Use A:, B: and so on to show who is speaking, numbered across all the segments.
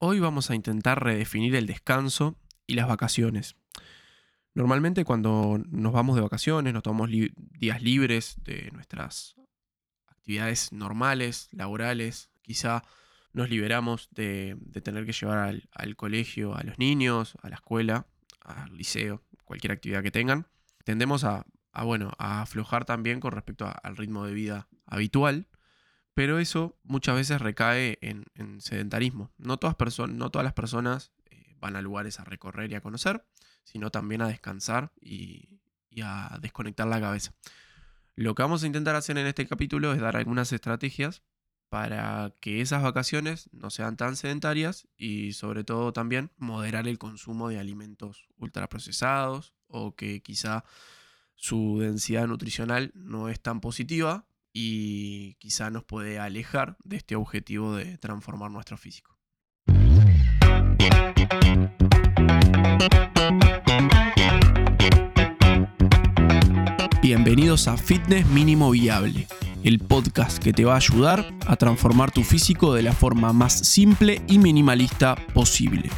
A: Hoy vamos a intentar redefinir el descanso y las vacaciones. Normalmente cuando nos vamos de vacaciones, nos tomamos días libres de nuestras actividades normales, laborales, quizá nos liberamos de, tener que llevar al, colegio a los niños, a la escuela, al liceo, cualquier actividad que tengan. Tendemos a, bueno, a aflojar también con respecto al ritmo de vida habitual pero eso muchas veces recae en, sedentarismo. No todas, no todas las personas eh, van a lugares a recorrer y a conocer, sino también a descansar y, a desconectar la cabeza. Lo que vamos a intentar hacer en este capítulo es dar algunas estrategias para que esas vacaciones no sean tan sedentarias y sobre todo también moderar el consumo de alimentos ultraprocesados o que quizá su densidad nutricional no es tan positiva y quizá nos puede alejar de este objetivo de transformar nuestro físico. Bienvenidos a Fitness Mínimo Viable, el podcast que te va a ayudar a transformar tu físico de la forma más simple y minimalista posible.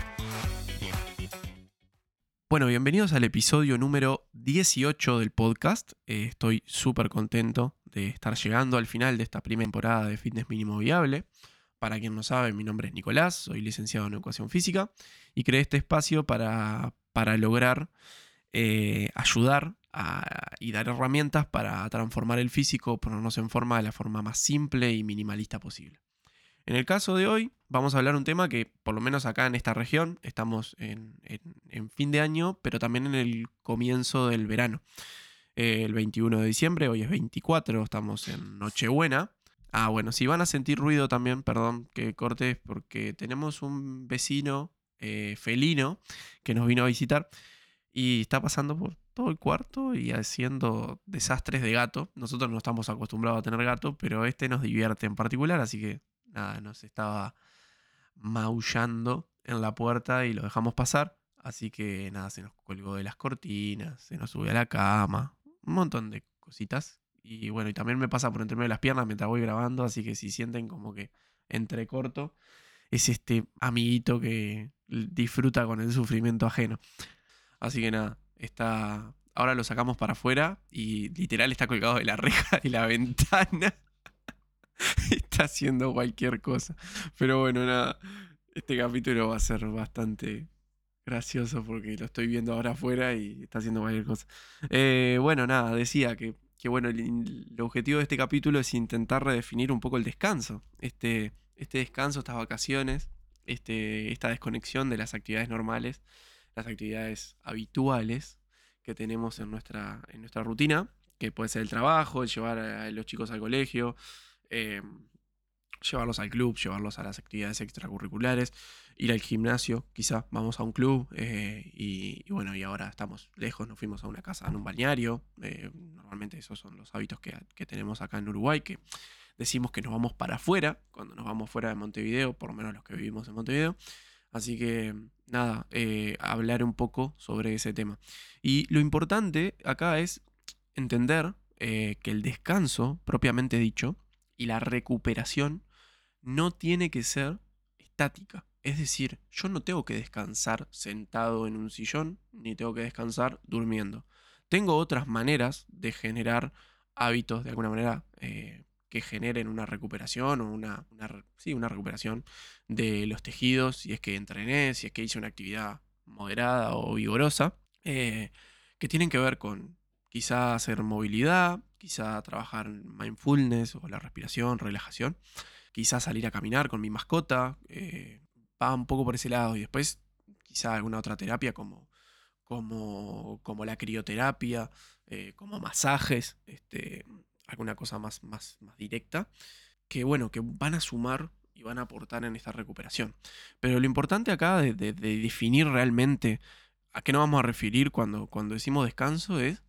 A: Bueno, bienvenidos al episodio número 18 del podcast. Eh, estoy súper contento de estar llegando al final de esta primera temporada de Fitness Mínimo Viable. Para quien no sabe, mi nombre es Nicolás, soy licenciado en Educación Física y creé este espacio para, para lograr eh, ayudar y dar herramientas para transformar el físico, ponernos en forma de la forma más simple y minimalista posible. En el caso de hoy, vamos a hablar un tema que, por lo menos acá en esta región, estamos en, en fin de año, pero también en el comienzo del verano. Eh, el 21 de diciembre, hoy es 24, estamos en Nochebuena. Ah, bueno, si van a sentir ruido también, perdón que corte, porque tenemos un vecino eh, felino que nos vino a visitar y está pasando por todo el cuarto y haciendo desastres de gato. Nosotros no estamos acostumbrados a tener gato, pero este nos divierte en particular, así que nada, nos estaba maullando en la puerta y lo dejamos pasar. Así que nada, se nos colgó de las cortinas, se nos subió a la cama, un montón de cositas. Y bueno, y también me pasa por entre medio de las piernas mientras voy grabando, así que si sienten como que entrecorto, es este amiguito que disfruta con el sufrimiento ajeno. Así que nada, está. Ahora lo sacamos para afuera y literal está colgado de la reja de la ventana. está haciendo cualquier cosa. Pero bueno, nada. Este capítulo va a ser bastante gracioso porque lo estoy viendo ahora afuera y está haciendo cualquier cosa. Eh, bueno, nada, decía que, bueno, el, objetivo de este capítulo es intentar redefinir un poco el descanso. Este, este descanso, estas vacaciones, este, esta desconexión de las actividades normales, las actividades habituales que tenemos en nuestra, en nuestra rutina, que puede ser el trabajo, el llevar a los chicos al colegio, eh, llevarlos al club, llevarlos a las actividades extracurriculares, ir al gimnasio, quizá vamos a un club eh, y, bueno, y ahora estamos lejos, nos fuimos a una casa, en un balneario, eh, normalmente esos son los hábitos que, tenemos acá en Uruguay, que decimos que nos vamos para afuera, cuando nos vamos fuera de Montevideo, por lo menos los que vivimos en Montevideo, así que nada, eh, hablar un poco sobre ese tema. Y lo importante acá es entender que el descanso, propiamente dicho, y la recuperación no tiene que ser estática. Es decir, yo no tengo que descansar sentado en un sillón, ni tengo que descansar durmiendo. Tengo otras maneras de generar hábitos de alguna manera eh, que generen una recuperación o una, una recuperación de los tejidos, si es que entrené, si es que hice una actividad moderada o vigorosa, eh, que tienen que ver con quizá hacer movilidad, quizá trabajar mindfulness o la respiración, relajación quizás salir a caminar con mi mascota, eh, va un poco por ese lado. Y después quizá alguna otra terapia como, como, como la crioterapia, eh, como masajes, este, alguna cosa más, más, más directa, que bueno, que van a sumar y van a aportar en esta recuperación. Pero lo importante acá de, de definir realmente a qué nos vamos a referir cuando, cuando decimos descanso es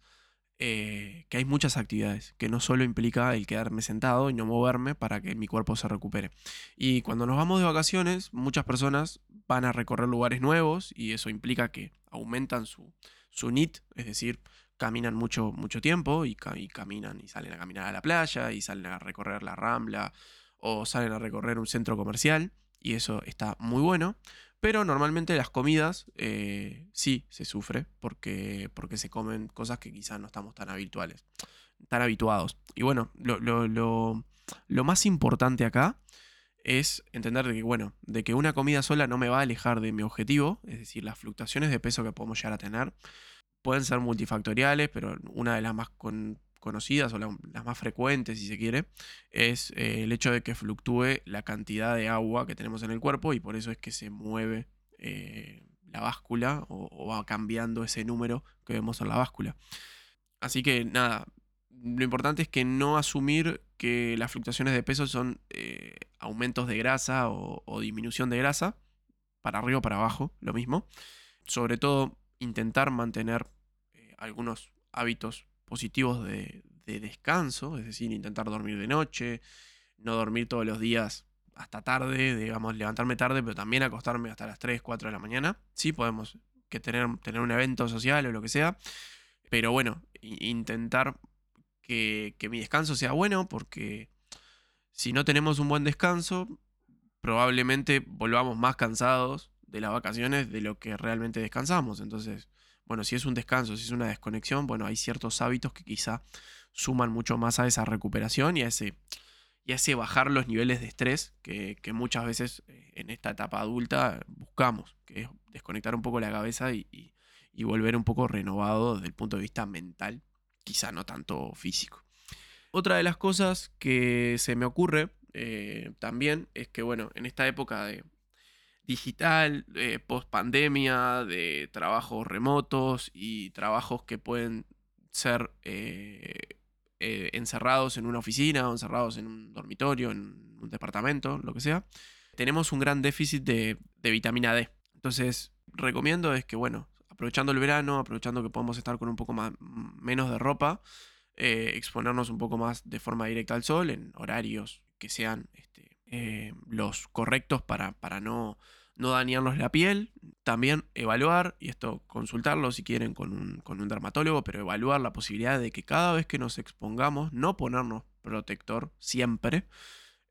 A: eh, que hay muchas actividades, que no solo implica el quedarme sentado y no moverme para que mi cuerpo se recupere. Y cuando nos vamos de vacaciones, muchas personas van a recorrer lugares nuevos y eso implica que aumentan su, su NIT, es decir, caminan mucho, mucho tiempo y, y caminan y salen a caminar a la playa y salen a recorrer la rambla o salen a recorrer un centro comercial y eso está muy bueno. Pero normalmente las comidas eh, sí se sufre porque, porque se comen cosas que quizás no estamos tan habituales, tan habituados. Y bueno, lo, lo, lo, lo más importante acá es entender de que, bueno, de que una comida sola no me va a alejar de mi objetivo, es decir, las fluctuaciones de peso que podemos llegar a tener pueden ser multifactoriales, pero una de las más conocidas o las más frecuentes, si se quiere, es eh, el hecho de que fluctúe la cantidad de agua que tenemos en el cuerpo y por eso es que se mueve eh, la báscula o, va cambiando ese número que vemos en la báscula. Así que nada, lo importante es que no asumir que las fluctuaciones de peso son eh, aumentos de grasa o, o, disminución de grasa, para arriba o para abajo, lo mismo. Sobre todo, intentar mantener algunos hábitos positivos de, descanso, es decir, intentar dormir de noche, no dormir todos los días hasta tarde, digamos, levantarme tarde, pero también acostarme hasta las 3, 4 de la mañana. Sí, podemos que tener, tener un evento social o lo que sea, pero bueno, intentar que, que mi descanso sea bueno, porque si no tenemos un buen descanso, probablemente volvamos más cansados de las vacaciones de lo que realmente descansamos. Entonces, bueno, si es un descanso, si es una desconexión, bueno, hay ciertos hábitos que quizá suman mucho más a esa recuperación y a ese, y ese bajar los niveles de estrés que, muchas veces eh, en esta etapa adulta buscamos, que es desconectar un poco la cabeza y, volver un poco renovado desde el punto de vista mental, quizá no tanto físico. Otra de las cosas que se me ocurre eh, también es que, bueno, en esta época de, digital, eh, post pandemia, de trabajos remotos y trabajos que pueden ser eh, eh, encerrados en una oficina o encerrados en un dormitorio, en un departamento, lo que sea, tenemos un gran déficit de, vitamina D. Entonces, recomiendo es que, bueno, aprovechando el verano, aprovechando que podemos estar con un poco más, menos de ropa, exponernos un poco más de forma directa al sol en horarios que sean eh, los correctos para, para no, no, dañarnos la piel. También evaluar, y esto consultarlo si quieren con un, dermatólogo, pero evaluar la posibilidad de que cada vez que nos expongamos, no ponernos protector siempre.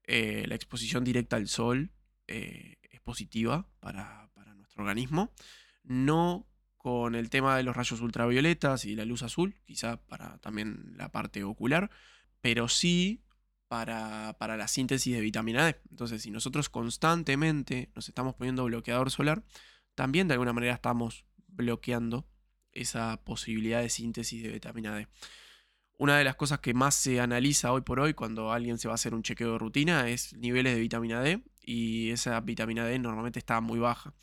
A: Eh, la exposición directa al sol eh, es positiva para, para nuestro organismo. No con el tema de los rayos ultravioletas y la luz azul, quizá para también la parte ocular, pero sí para, la síntesis de vitamina D. Entonces, si nosotros constantemente nos estamos poniendo bloqueador solar, también de alguna manera estamos bloqueando esa posibilidad de síntesis de vitamina D. Una de las cosas que más se analiza hoy por hoy cuando alguien se va a hacer un chequeo de rutina es niveles de vitamina D y esa vitamina D normalmente está muy baja.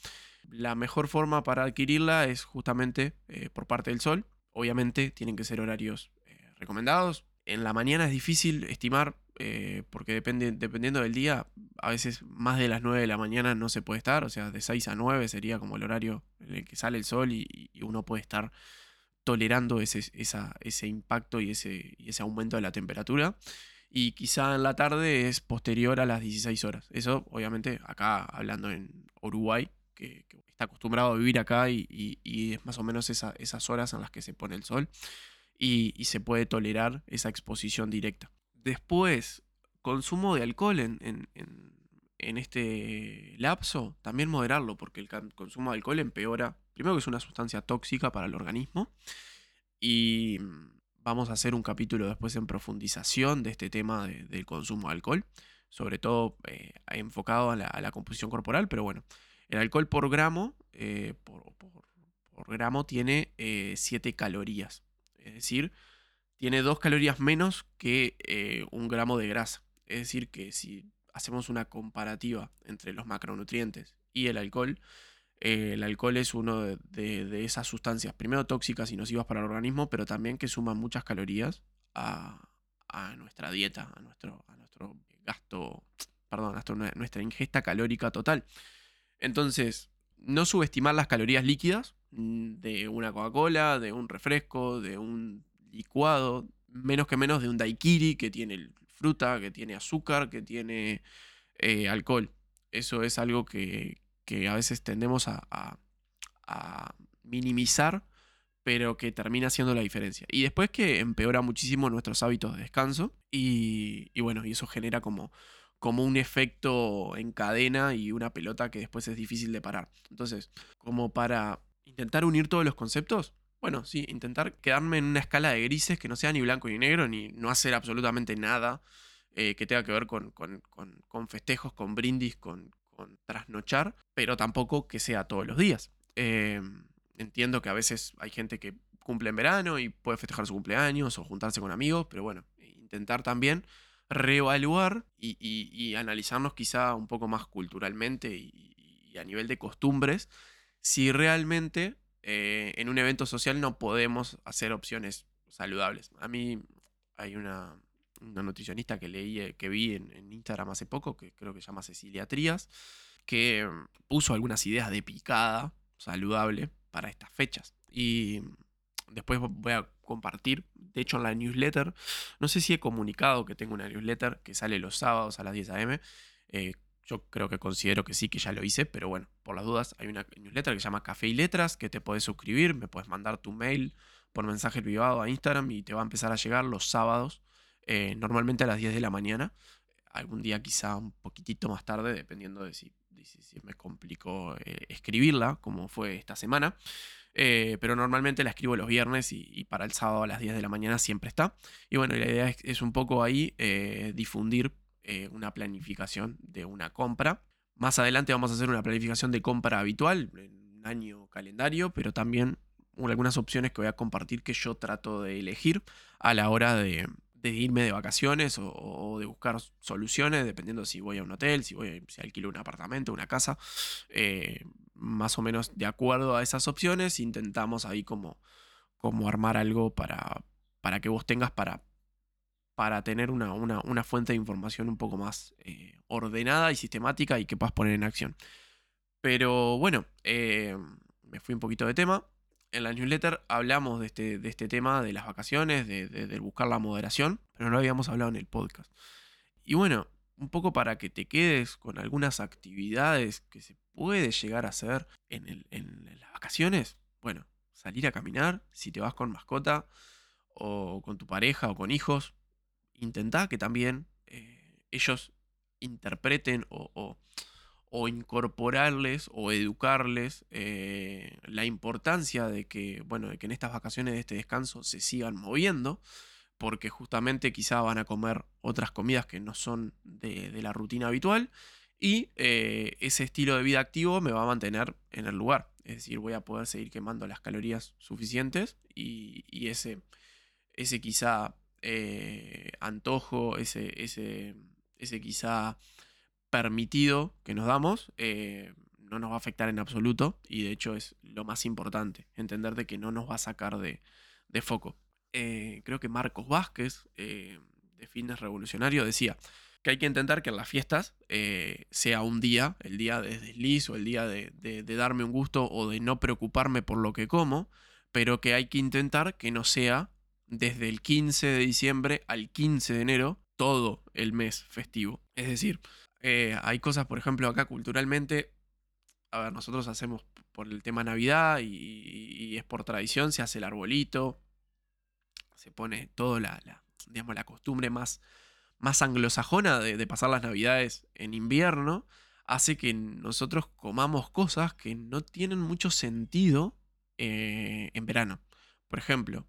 A: La mejor forma para adquirirla es justamente eh, por parte del sol. Obviamente tienen que ser horarios eh, recomendados. En la mañana es difícil estimar eh, porque depende, dependiendo del día, a veces más de las 9 de la mañana no se puede estar, o sea, de 6 a 9 sería como el horario en el que sale el sol y, uno puede estar tolerando ese, ese impacto y ese, ese aumento de la temperatura. Y quizá en la tarde es posterior a las 16 horas. Eso, obviamente, acá hablando en Uruguay, que, está acostumbrado a vivir acá y, es más o menos esas horas en las que se pone el sol y se puede tolerar esa exposición directa. Después, consumo de alcohol en, este lapso, también moderarlo, porque el consumo de alcohol empeora, primero que es una sustancia tóxica para el organismo, y mm, vamos a hacer un capítulo después en profundización de este tema del consumo de alcohol, sobre todo eh, enfocado a la, composición corporal, pero bueno, el alcohol por gramo, eh, por, gramo tiene 7 eh, calorías, es decir, tiene dos calorías menos que eh, un gramo de grasa. Es decir, que si hacemos una comparativa entre los macronutrientes y el alcohol, eh, el alcohol es uno de, esas sustancias, primero tóxicas y nocivas para el organismo, pero también que suman muchas calorías a, nuestra dieta, a nuestro, a nuestro gasto, perdón, a nuestra ingesta calórica total. Entonces, no subestimar las calorías líquidas mm, de una Coca-Cola, de un refresco, de un licuado, menos que menos de un daiquiri que tiene fruta, que tiene azúcar, que tiene eh, alcohol. Eso es algo que, a veces tendemos a, minimizar, pero que termina siendo la diferencia. Y después que empeora muchísimo nuestros hábitos de descanso y, bueno, y eso genera como, como un efecto en cadena y una pelota que después es difícil de parar. Entonces, como para intentar unir todos los conceptos, bueno, sí, intentar quedarme en una escala de grises que no sea ni blanco ni negro, ni no hacer absolutamente nada eh, que tenga que ver con, con, festejos, con brindis, con, trasnochar, pero tampoco que sea todos los días. Em, entiendo que a veces hay gente que cumple en verano y puede festejar su cumpleaños o juntarse con amigos, pero bueno, intentar también reevaluar y, analizarnos quizá un poco más culturalmente y, a nivel de costumbres, si realmente eh, en un evento social no podemos hacer opciones saludables. A mí hay una, nutricionista que leí, eh, que vi en, en, Instagram hace poco, que creo que se llama Cecilia Trías, que mm, puso algunas ideas de picada saludable para estas fechas. Y después voy a compartir, de hecho en la newsletter, no sé si he comunicado que tengo una newsletter que sale los sábados a las 10 a.m. Eh, yo creo que considero que sí, que ya lo hice, pero bueno, por las dudas, hay una newsletter que se llama Café y Letras, que te puedes suscribir, me puedes mandar tu mail por mensaje privado a Instagram y te va a empezar a llegar los sábados, eh, normalmente a las 10 de la mañana, algún día quizá un poquitito más tarde, dependiendo de si, me complicó eh, escribirla, como fue esta semana. Eh, pero normalmente la escribo los viernes y, para el sábado a las 10 de la mañana siempre está. Y bueno, la idea es, un poco ahí difundir eh, una planificación de una compra. Más adelante vamos a hacer una planificación de compra habitual, en un año calendario, pero también algunas opciones que voy a compartir que yo trato de elegir a la hora de, irme de vacaciones o, de buscar soluciones, dependiendo si voy a un hotel, si voy si alquilo un apartamento, una casa más o menos de acuerdo a esas opciones, intentamos ahí como, armar algo para que vos tengas para, para tener una, una, fuente de información un poco más eh, ordenada y sistemática y que puedas poner en acción. Pero bueno, eh, me fui un poquito de tema. En la newsletter hablamos de este, de este tema de las vacaciones, de, buscar la moderación, pero no habíamos hablado en el podcast. Y bueno, un poco para que te quedes con algunas actividades que se puede llegar a hacer en, las vacaciones. Bueno, salir a caminar, si te vas con mascota o con tu pareja o con hijos, intenta que también eh, ellos interpreten o, incorporarles o educarles eh, la importancia de que, bueno, de que en estas vacaciones de este descanso se sigan moviendo porque justamente quizá van a comer otras comidas que no son de, la rutina habitual y eh, ese estilo de vida activo me va a mantener en el lugar. Es decir, voy a poder seguir quemando las calorías suficientes y, ese, ese quizá eh, antojo, ese, ese, ese quizá permitido que nos damos, eh, no nos va a afectar en absoluto y de hecho es lo más importante, entender de que no nos va a sacar de foco. Eh, creo que Marcos Vázquez, de Fitness Revolucionario, decía que hay que intentar que en las fiestas sea un día, el día de desliz o el día de, darme un gusto o de no preocuparme por lo que como, pero que hay que intentar que no sea desde el 15 de diciembre al 15 de enero todo el mes festivo. Es decir, hay cosas, por ejemplo, acá culturalmente, a ver, nosotros hacemos por el tema Navidad y es por tradición, se hace el arbolito, se pone toda la, digamos, la costumbre más, más anglosajona de, pasar las navidades en invierno, hace que nosotros comamos cosas que no tienen mucho sentido eh, en verano. Por ejemplo,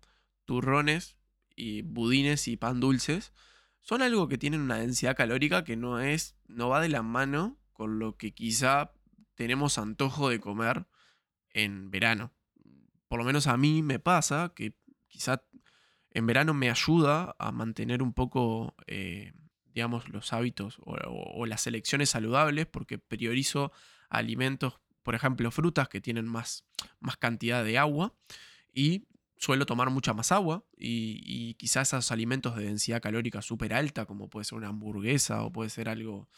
A: turrones y budines y pan dulces son algo que tienen una densidad calórica que no es, no va de la mano con lo que quizá tenemos antojo de comer en verano. Por lo menos a mí me pasa que quizá en verano me ayuda a mantener un poco, eh, digamos, los hábitos o, las elecciones saludables porque priorizo alimentos, por ejemplo, frutas que tienen más, más cantidad de agua y suelo tomar mucha más agua y, quizás esos alimentos de densidad calórica súper alta, como puede ser una hamburguesa o puede ser algo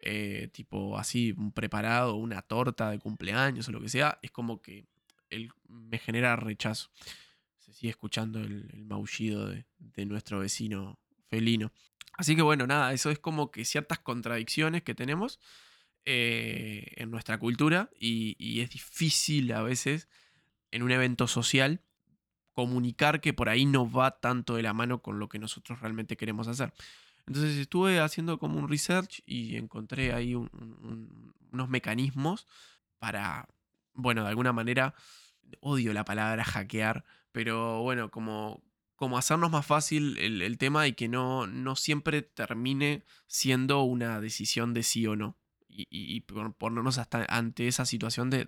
A: eh, tipo así, un preparado, una torta de cumpleaños o lo que sea, es como que me genera rechazo se sigue escuchando el, maullido de, nuestro vecino felino. Así que bueno, nada, eso es como que ciertas contradicciones que tenemos eh, en nuestra cultura y, es difícil a veces en un evento social comunicar que por ahí no va tanto de la mano con lo que nosotros realmente queremos hacer. Entonces estuve haciendo como un research y encontré ahí unos mecanismos para, bueno, de alguna manera, odio la palabra hackear, pero bueno, como, como hacernos más fácil el, tema y que no, no siempre termine siendo una decisión de sí o no. Y, ponernos hasta ante esa situación de,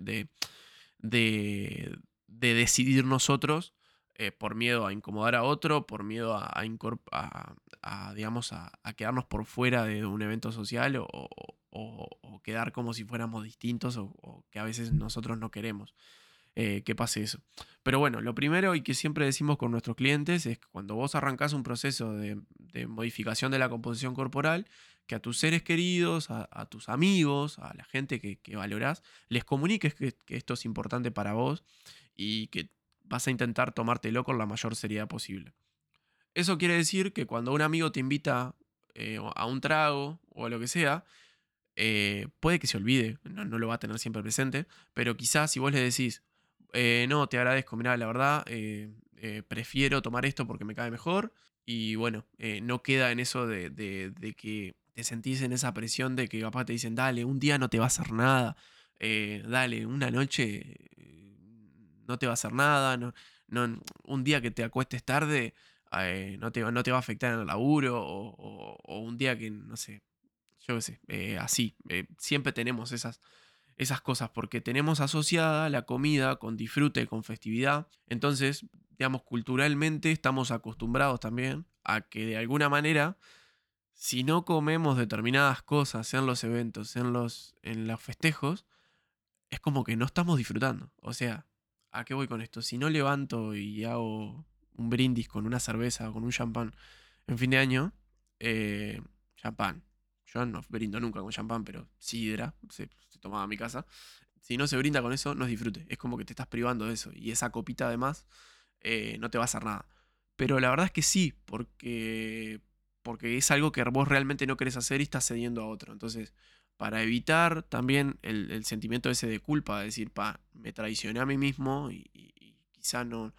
A: de decidir nosotros eh, por miedo a incomodar a otro, por miedo a, a, digamos, a, quedarnos por fuera de un evento social o, quedar como si fuéramos distintos o, que a veces nosotros no queremos eh, que pase eso. Pero bueno, lo primero y que siempre decimos con nuestros clientes es que cuando vos arrancás un proceso de, modificación de la composición corporal, que a tus seres queridos, a, tus amigos, a la gente que, que valorás, les comuniques que, que esto es importante para vos y que vas a intentar tomártelo con la mayor seriedad posible. Eso quiere decir que cuando un amigo te invita eh, a un trago o a lo que sea, eh, puede que se olvide, no, lo va a tener siempre presente, pero quizás si vos le decís, eh, no, te agradezco, mira, la verdad, prefiero tomar esto porque me cae mejor, y bueno, no queda en eso de, que te sentís en esa presión de que papá te dicen, dale, un día no te va a hacer nada, dale, una noche no te va a hacer nada, no, no, un día que te acuestes tarde eh, no, te, no, te, va a afectar en el laburo, o, un día que, no sé, yo qué sé, eh, así. Eh, siempre tenemos esas, esas cosas porque tenemos asociada la comida con disfrute, con festividad. Entonces, digamos, culturalmente estamos acostumbrados también a que de alguna manera, si no comemos determinadas cosas, en los eventos, en los, en los festejos, es como que no estamos disfrutando. O sea, ¿A qué voy con esto? Si no levanto y hago un brindis con una cerveza o con un champán en fin de año, eh, champán. Yo no brindo nunca con champán, pero sidra, se, se tomaba a mi casa. Si no se brinda con eso, no es disfrute. Es como que te estás privando de eso. Y esa copita además eh, no te va a hacer nada. Pero la verdad es que sí, porque, porque es algo que vos realmente no querés hacer y estás cediendo a otro. Entonces, para evitar también el, sentimiento ese de culpa, de decir, pa, me traicioné a mí mismo y, quizá no,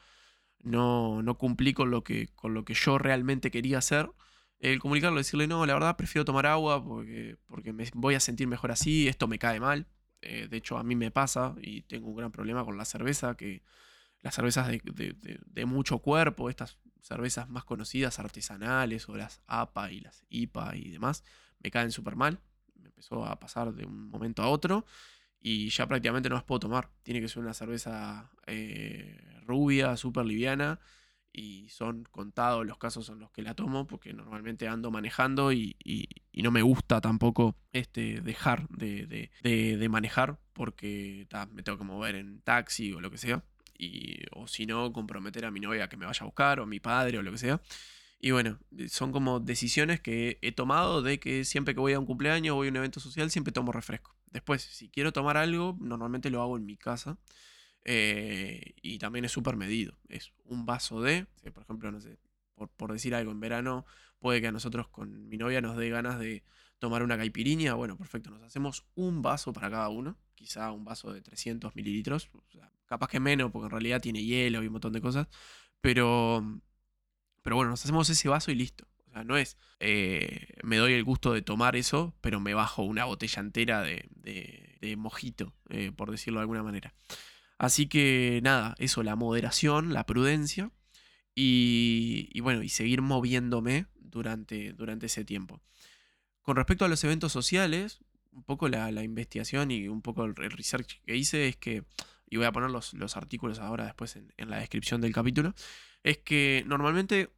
A: no, no, cumplí con lo, que, con lo que yo realmente quería hacer. El comunicarlo, decirle, no, la verdad prefiero tomar agua porque, porque me voy a sentir mejor así, esto me cae mal. Eh, de hecho, a mí me pasa y tengo un gran problema con la cerveza, que las cervezas de, de mucho cuerpo, estas cervezas más conocidas, artesanales, o las APA y las IPA y demás, me caen súper mal empezó a pasar de un momento a otro y ya prácticamente no las puedo tomar. Tiene que ser una cerveza eh, rubia, súper liviana y son contados los casos en los que la tomo porque normalmente ando manejando y, no me gusta tampoco este, dejar de, manejar porque me tengo que mover en taxi o lo que sea. Y, o si no, comprometer a mi novia que me vaya a buscar o a mi padre o lo que sea. Y bueno, eh, son como decisiones que he tomado de que siempre que voy a un cumpleaños o voy a un evento social, siempre tomo refresco. Después, si quiero tomar algo, normalmente lo hago en mi casa. Eh, y también es súper medido. Es un vaso de, por ejemplo, no sé, por, decir algo, en verano puede que a nosotros con mi novia nos dé ganas de tomar una caipiriña. Bueno, perfecto, nos hacemos un vaso para cada uno. Quizá un vaso de 300 mililitros. capaz que menos, porque en realidad tiene hielo y un montón de cosas. Pero pero bueno, nos hacemos ese vaso y listo. O sea, no es eh, me doy el gusto de tomar eso, pero me bajo una botella entera de, mojito, eh, por decirlo de alguna manera. Así que nada, eso, la moderación, la prudencia y, bueno, y seguir moviéndome durante, durante ese tiempo. Con respecto a los eventos sociales, un poco la, investigación y un poco el, research que hice es que, y voy a poner los, artículos ahora después en la descripción del capítulo, es que normalmente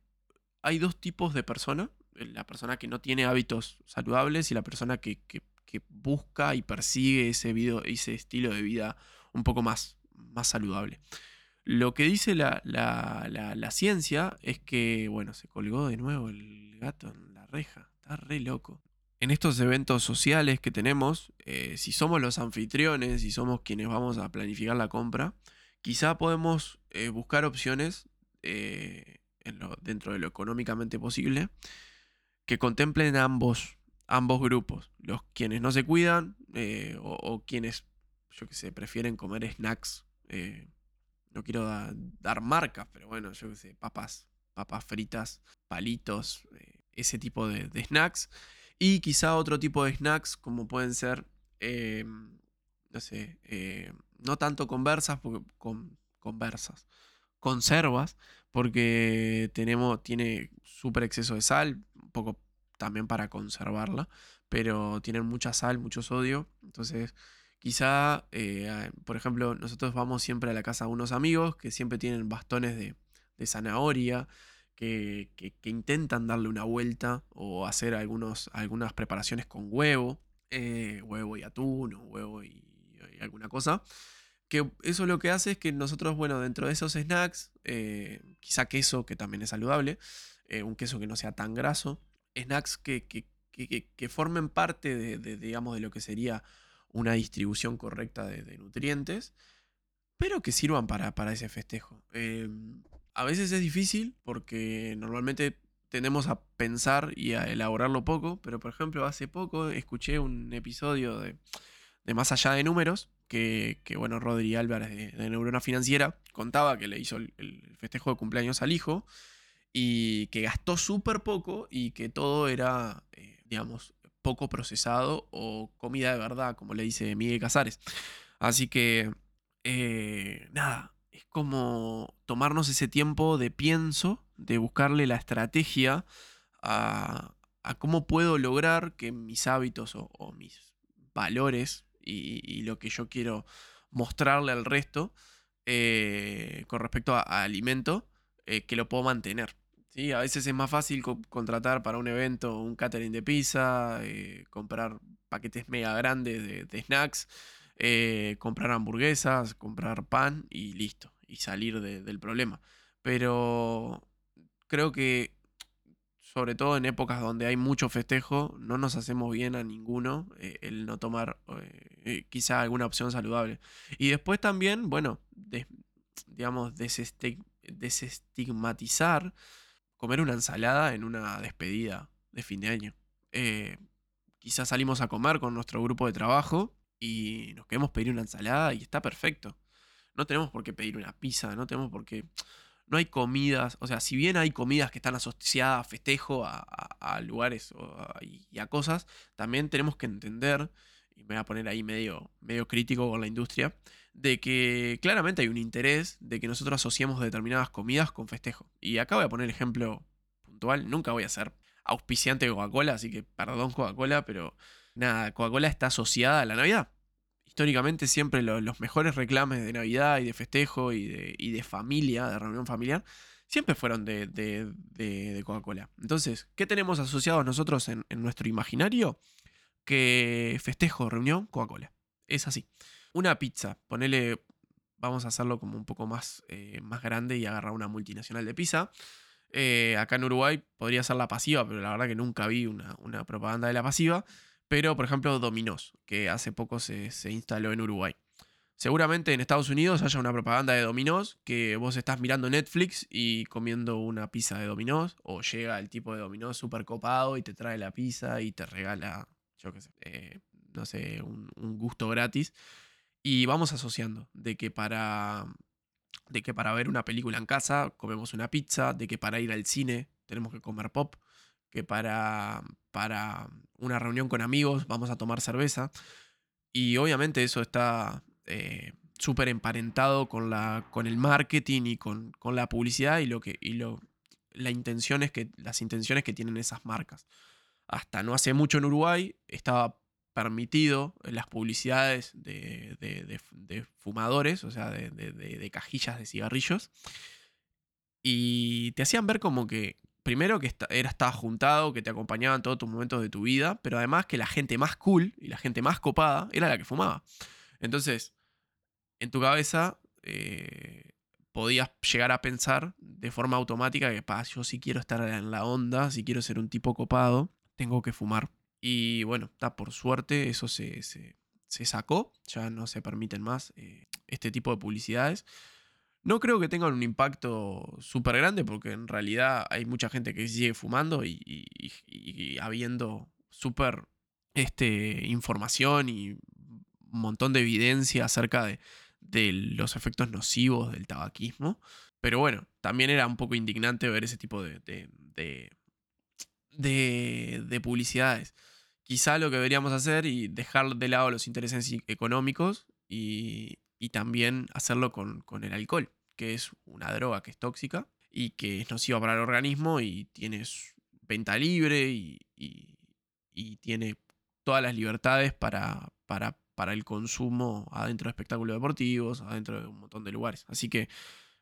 A: hay dos tipos de persona. Eh, la persona que no tiene hábitos saludables y la persona que, busca y persigue ese, ese estilo de vida un poco más, saludable. Lo que dice la, ciencia es que, bueno, se colgó de nuevo el gato en la reja. Está re loco. En estos eventos sociales que tenemos, eh, si somos los anfitriones y somos quienes vamos a planificar la compra, quizá podemos eh, buscar opciones dentro de lo económicamente posible, que contemplen ambos, ambos grupos, los quienes no se cuidan eh, o, quienes, yo que sé, prefieren comer snacks. Eh, no quiero dar marcas, pero bueno, yo que sé, papas, papas fritas, palitos, eh, ese tipo de, snacks. Y quizá otro tipo de snacks como pueden ser, eh, no sé, no tanto conversas, porque, con, conversas, conservas, porque tenemos, tiene súper exceso de sal, un poco también para conservarla, pero tienen mucha sal, mucho sodio, entonces quizá, eh, por ejemplo, nosotros vamos siempre a la casa de unos amigos que siempre tienen bastones de, zanahoria, que, intentan darle una vuelta o hacer algunos, algunas preparaciones con huevo, eh, huevo y atún o huevo y alguna cosa que eso lo que hace es que nosotros, bueno, dentro de esos snacks, eh, quizá queso, que también es saludable, eh, un queso que no sea tan graso, snacks que, que, formen parte de, digamos, de lo que sería una distribución correcta de, nutrientes, pero que sirvan para, para ese festejo. Em, a veces es difícil porque normalmente tendemos a pensar y a elaborarlo poco, pero por ejemplo hace poco escuché un episodio de, de Más allá de números, que, bueno, Rodri Álvarez de, Neurona Financiera contaba que le hizo el, festejo de cumpleaños al hijo y que gastó súper poco y que todo era, eh, digamos, poco procesado o comida de verdad, como le dice Miguel Casares. Así que, eh, nada, es como tomarnos ese tiempo de pienso, de buscarle la estrategia a, cómo puedo lograr que mis hábitos o mis valores y, lo que yo quiero mostrarle al resto eh, con respecto a, alimento, eh, que lo puedo mantener. ¿sí? A veces es más fácil contratar para un evento un catering de pizza, eh, comprar paquetes mega grandes de, snacks, comprar hamburguesas, comprar pan y listo, y salir del problema. Pero creo que sobre todo en épocas donde hay mucho festejo, no nos hacemos bien a ninguno eh, el no tomar eh, eh, quizá alguna opción saludable. Y después también, bueno, digamos, desestigmatizar comer una ensalada en una despedida de fin de año. quizás salimos a comer con nuestro grupo de trabajo y nos queremos pedir una ensalada y está perfecto. No tenemos por qué pedir una pizza, no tenemos por qué no hay comidas, o sea, si bien hay comidas que están asociadas a festejo, a, lugares y a cosas, también tenemos que entender, y me voy a poner ahí medio, medio crítico con la industria, de que claramente hay un interés de que nosotros asociemos determinadas comidas con festejo. Y acá voy a poner ejemplo puntual, nunca voy a ser auspiciante de Coca-Cola, así que perdón Coca-Cola, pero nada, Coca-Cola está asociada a la Navidad históricamente siempre los mejores reclames de Navidad y de festejo y de, familia, de reunión familiar, siempre fueron de, Coca-Cola. Entonces, ¿qué tenemos asociados nosotros en, nuestro imaginario? Que festejo, reunión, Coca-Cola. Es así. Una pizza, ponele, vamos a hacerlo como un poco más, eh, más grande y agarrar una multinacional de pizza. Eh, acá en Uruguay podría ser la pasiva, pero la verdad que nunca vi una, una propaganda de la pasiva. Pero, por ejemplo, Dominos, que hace poco se, instaló en Uruguay. Seguramente en Estados Unidos haya una propaganda de Dominos que vos estás mirando Netflix y comiendo una pizza de Dominos, o llega el tipo de Dominos súper copado y te trae la pizza y te regala, yo qué sé, eh, no sé, un, un, gusto gratis. Y vamos asociando de que para de que para ver una película en casa comemos una pizza, de que para ir al cine tenemos que comer pop, que para, para una reunión con amigos vamos a tomar cerveza. Y obviamente eso está eh, súper emparentado con, la, con el marketing y con, la publicidad y, lo que, y lo, la intención que, las intenciones que tienen esas marcas. Hasta no hace mucho en Uruguay estaba permitido las publicidades de, de fumadores, o sea, de, cajillas de cigarrillos. Y te hacían ver como que primero que era, estaba juntado, que te acompañaba en todos tus momentos de tu vida, pero además que la gente más cool y la gente más copada era la que fumaba. Entonces, en tu cabeza eh, podías llegar a pensar de forma automática que, pa, yo si quiero estar en la onda, si quiero ser un tipo copado, tengo que fumar. Y bueno, está por suerte eso se, sacó, ya no se permiten más eh, este tipo de publicidades. No creo que tengan un impacto súper grande porque en realidad hay mucha gente que sigue fumando y, habiendo súper este, información y un montón de evidencia acerca de, los efectos nocivos del tabaquismo. Pero bueno, también era un poco indignante ver ese tipo de, de, de publicidades. Quizá lo que deberíamos hacer y dejar de lado los intereses económicos y, y también hacerlo con, con, el alcohol, que es una droga que es tóxica y que es nociva para el organismo y tiene venta libre y, y, y tiene todas las libertades para, para, para, el consumo adentro de espectáculos deportivos, adentro de un montón de lugares. Así que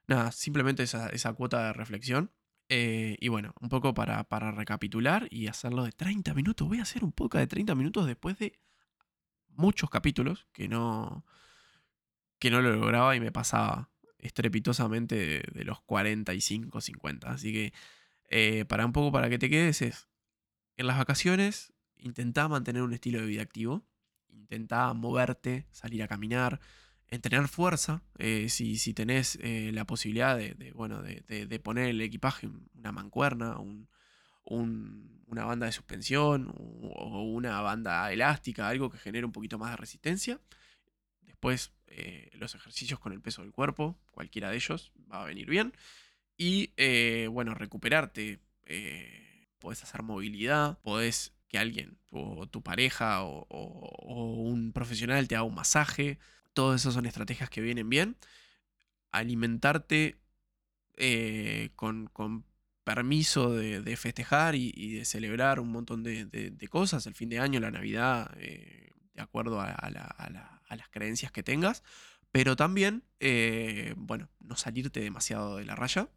A: nada, simplemente esa, esa cuota de reflexión. Eh, y bueno, un poco para, para, recapitular y hacerlo de 30 minutos. Voy a hacer un poco de 30 minutos después de muchos capítulos que no, que no lo lograba y me pasaba estrepitosamente de, de los 45, 50. Así que eh, para un poco para que te quedes es, en las vacaciones intentá mantener un estilo de vida activo, intentá moverte, salir a caminar, en tener fuerza, eh, si, si, tenés eh, la posibilidad de, bueno, de, de, poner el equipaje, una mancuerna, un, un, una banda de suspensión o, una banda elástica, algo que genere un poquito más de resistencia. Después eh, los ejercicios con el peso del cuerpo, cualquiera de ellos va a venir bien. Y bueno, recuperarte, podés hacer movilidad, podés que alguien, o tu pareja o, un profesional te haga un masaje Todas esas son estrategias que vienen bien. Alimentarte eh, con, permiso de, festejar y, de celebrar un montón de, cosas, el fin de año, la Navidad, eh, de acuerdo a, las creencias que tengas. Pero también, eh, bueno, no salirte demasiado de la raya.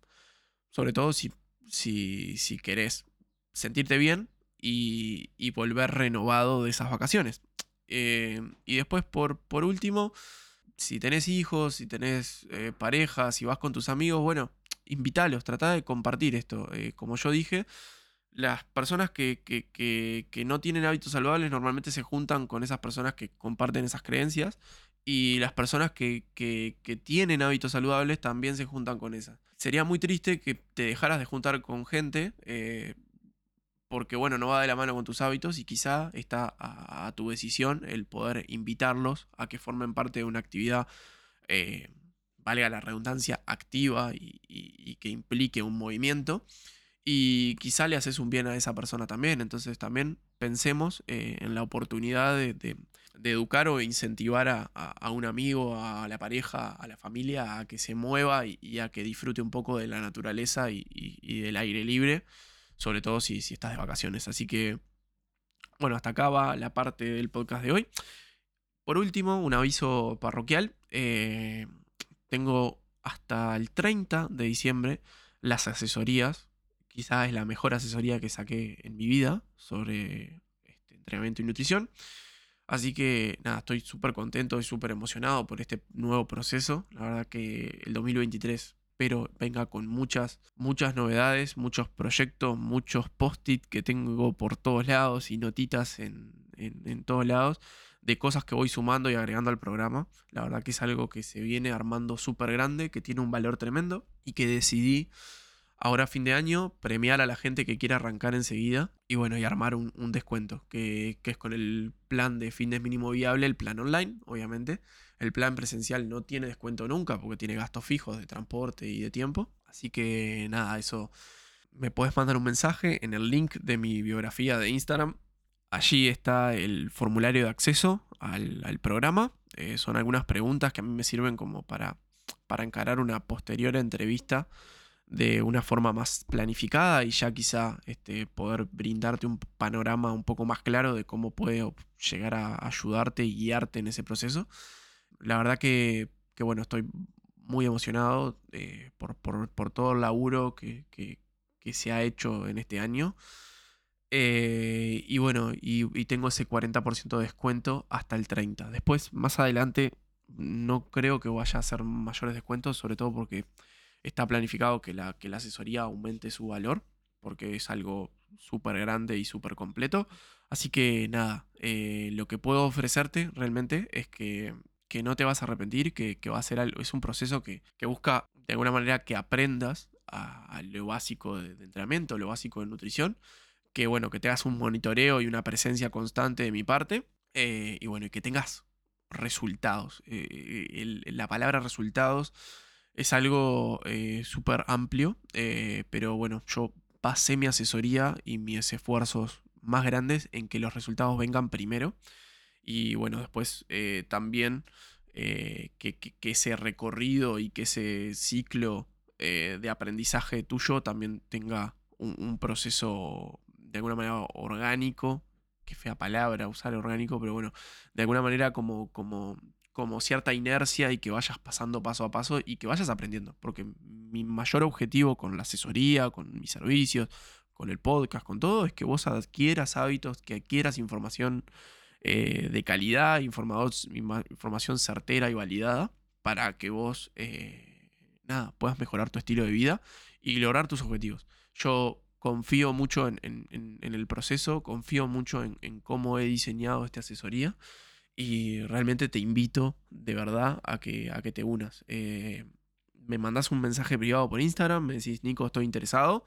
A: Sobre todo si, si, si querés sentirte bien y, y volver renovado de esas vacaciones. Eh, y después, por, por último, si tenés hijos, si tenés eh, pareja, si vas con tus amigos, bueno, invítalos, trata de compartir esto. Eh, como yo dije, las personas que, que, no tienen hábitos saludables normalmente se juntan con esas personas que comparten esas creencias y las personas que, tienen hábitos saludables también se juntan con esas. Sería muy triste que te dejaras de juntar con gente porque bueno, no va de la mano con tus hábitos y quizá está a, tu decisión el poder invitarlos a que formen parte de una actividad, eh, valga la redundancia, activa y, que implique un movimiento. Y quizá le haces un bien a esa persona también. Entonces también pensemos eh, en la oportunidad de, educar o incentivar a, un amigo, a la pareja, a la familia, a que se mueva y, a que disfrute un poco de la naturaleza y del aire libre sobre todo si, si estás de vacaciones. Así que, bueno, hasta acá va la parte del podcast de hoy. Por último, un aviso parroquial. Eh, tengo hasta el 30 de diciembre las asesorías. Quizás es la mejor asesoría que saqué en mi vida sobre este, entrenamiento y nutrición. Así que nada, estoy súper contento y súper emocionado por este nuevo proceso. La verdad que el 2023 pero venga con muchas, muchas novedades, muchos proyectos, muchos post-it que tengo por todos lados y notitas en, en, todos lados de cosas que voy sumando y agregando al programa. La verdad que es algo que se viene armando súper grande, que tiene un valor tremendo y que decidí ahora fin de año premiar a la gente que quiera arrancar enseguida y bueno, y armar un, descuento, que, es con el plan de fines mínimo viable, el plan online, obviamente. El plan presencial no tiene descuento nunca porque tiene gastos fijos de transporte y de tiempo. Así que nada, eso me puedes mandar un mensaje en el link de mi biografía de Instagram. Allí está el formulario de acceso al, programa. Eh, son algunas preguntas que a mí me sirven como para, para encarar una posterior entrevista de una forma más planificada y ya quizá este, poder brindarte un panorama un poco más claro de cómo puedo llegar a ayudarte y guiarte en ese proceso. La verdad que, bueno, estoy muy emocionado eh, por, todo el laburo que, se ha hecho en este año. Eh, y bueno, y, y, tengo ese 40% de descuento hasta el 30%. Después, más adelante, no creo que vaya a hacer mayores descuentos, sobre todo porque está planificado que la, que la asesoría aumente su valor, porque es algo súper grande y súper completo. Así que nada, eh, lo que puedo ofrecerte realmente es que, que no te vas a arrepentir, que, va a ser algo, es un proceso que, busca de alguna manera que aprendas a, lo básico de, entrenamiento, lo básico de nutrición, que bueno, que tengas un monitoreo y una presencia constante de mi parte, eh, y bueno, y que tengas resultados. Eh, la palabra resultados es algo eh, súper amplio, eh, pero bueno, yo basé mi asesoría y mis esfuerzos más grandes en que los resultados vengan primero. Y bueno, después eh, también que, ese recorrido y que ese ciclo de aprendizaje tuyo también tenga un, proceso de alguna manera orgánico, que fea palabra usar orgánico, pero bueno, de alguna manera como, como, como cierta inercia y que vayas pasando paso a paso y que vayas aprendiendo, porque mi mayor objetivo con la asesoría, con mis servicios, con el podcast, con todo, es que vos adquieras hábitos, que adquieras información eh, de calidad, información certera y validada para que vos eh, nada, puedas mejorar tu estilo de vida y lograr tus objetivos. Yo confío mucho en, el proceso, confío mucho en, cómo he diseñado esta asesoría y realmente te invito de verdad a que, a que te unas. Eh, me mandas un mensaje privado por Instagram, me decís, Nico, estoy interesado.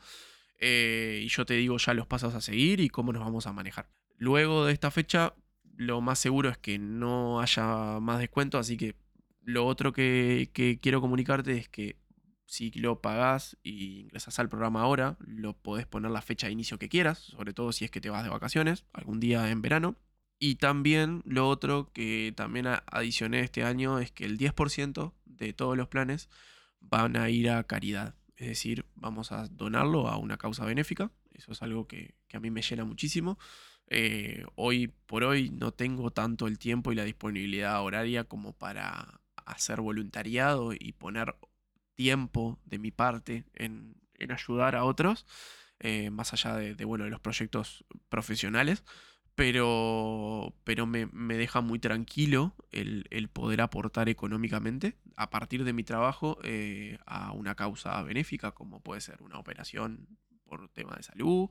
A: y yo te digo ya los pasos a seguir y cómo nos vamos a manejar. Luego de esta fecha lo más seguro es que no haya más descuento, así que lo otro que, quiero comunicarte es que si lo pagás y ingresas al programa ahora, lo podés poner la fecha de inicio que quieras, sobre todo si es que te vas de vacaciones, algún día en verano. Y también lo otro que también adicioné este año es que el 10% de todos los planes van a ir a caridad. Es decir, vamos a donarlo a una causa benéfica. Eso es algo que, que a mí me llena muchísimo. Eh, hoy por hoy no tengo tanto el tiempo y la disponibilidad horaria como para hacer voluntariado y poner tiempo de mi parte en, ayudar a otros, eh, más allá de, bueno, de los proyectos profesionales, pero, pero me, deja muy tranquilo el, poder aportar económicamente a partir de mi trabajo eh, a una causa benéfica, como puede ser una operación por tema de salud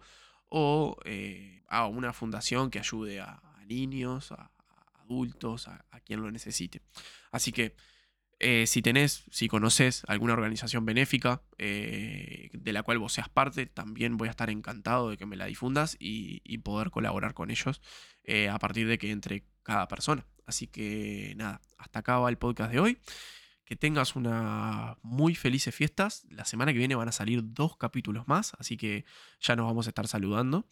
A: o eh, a una fundación que ayude a, niños, a, adultos, a, quien lo necesite. Así que eh, si tenés, si conoces alguna organización benéfica eh, de la cual vos seas parte, también voy a estar encantado de que me la difundas y, poder colaborar con ellos a partir de que entre cada persona. Así que nada, hasta acá va el podcast de hoy que tengas una muy felices fiestas. La semana que viene van a salir dos capítulos más, así que ya nos vamos a estar saludando.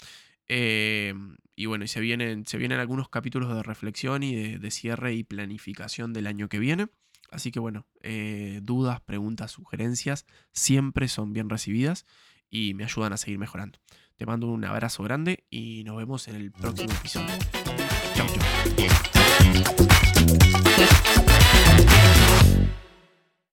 A: Eh, y bueno, se vienen, se vienen algunos capítulos de reflexión y de, cierre y planificación del año que viene. Así que bueno, eh, dudas, preguntas, sugerencias siempre son bien recibidas y me ayudan a seguir mejorando. Te mando un abrazo grande y nos vemos en el próximo episodio. Chau.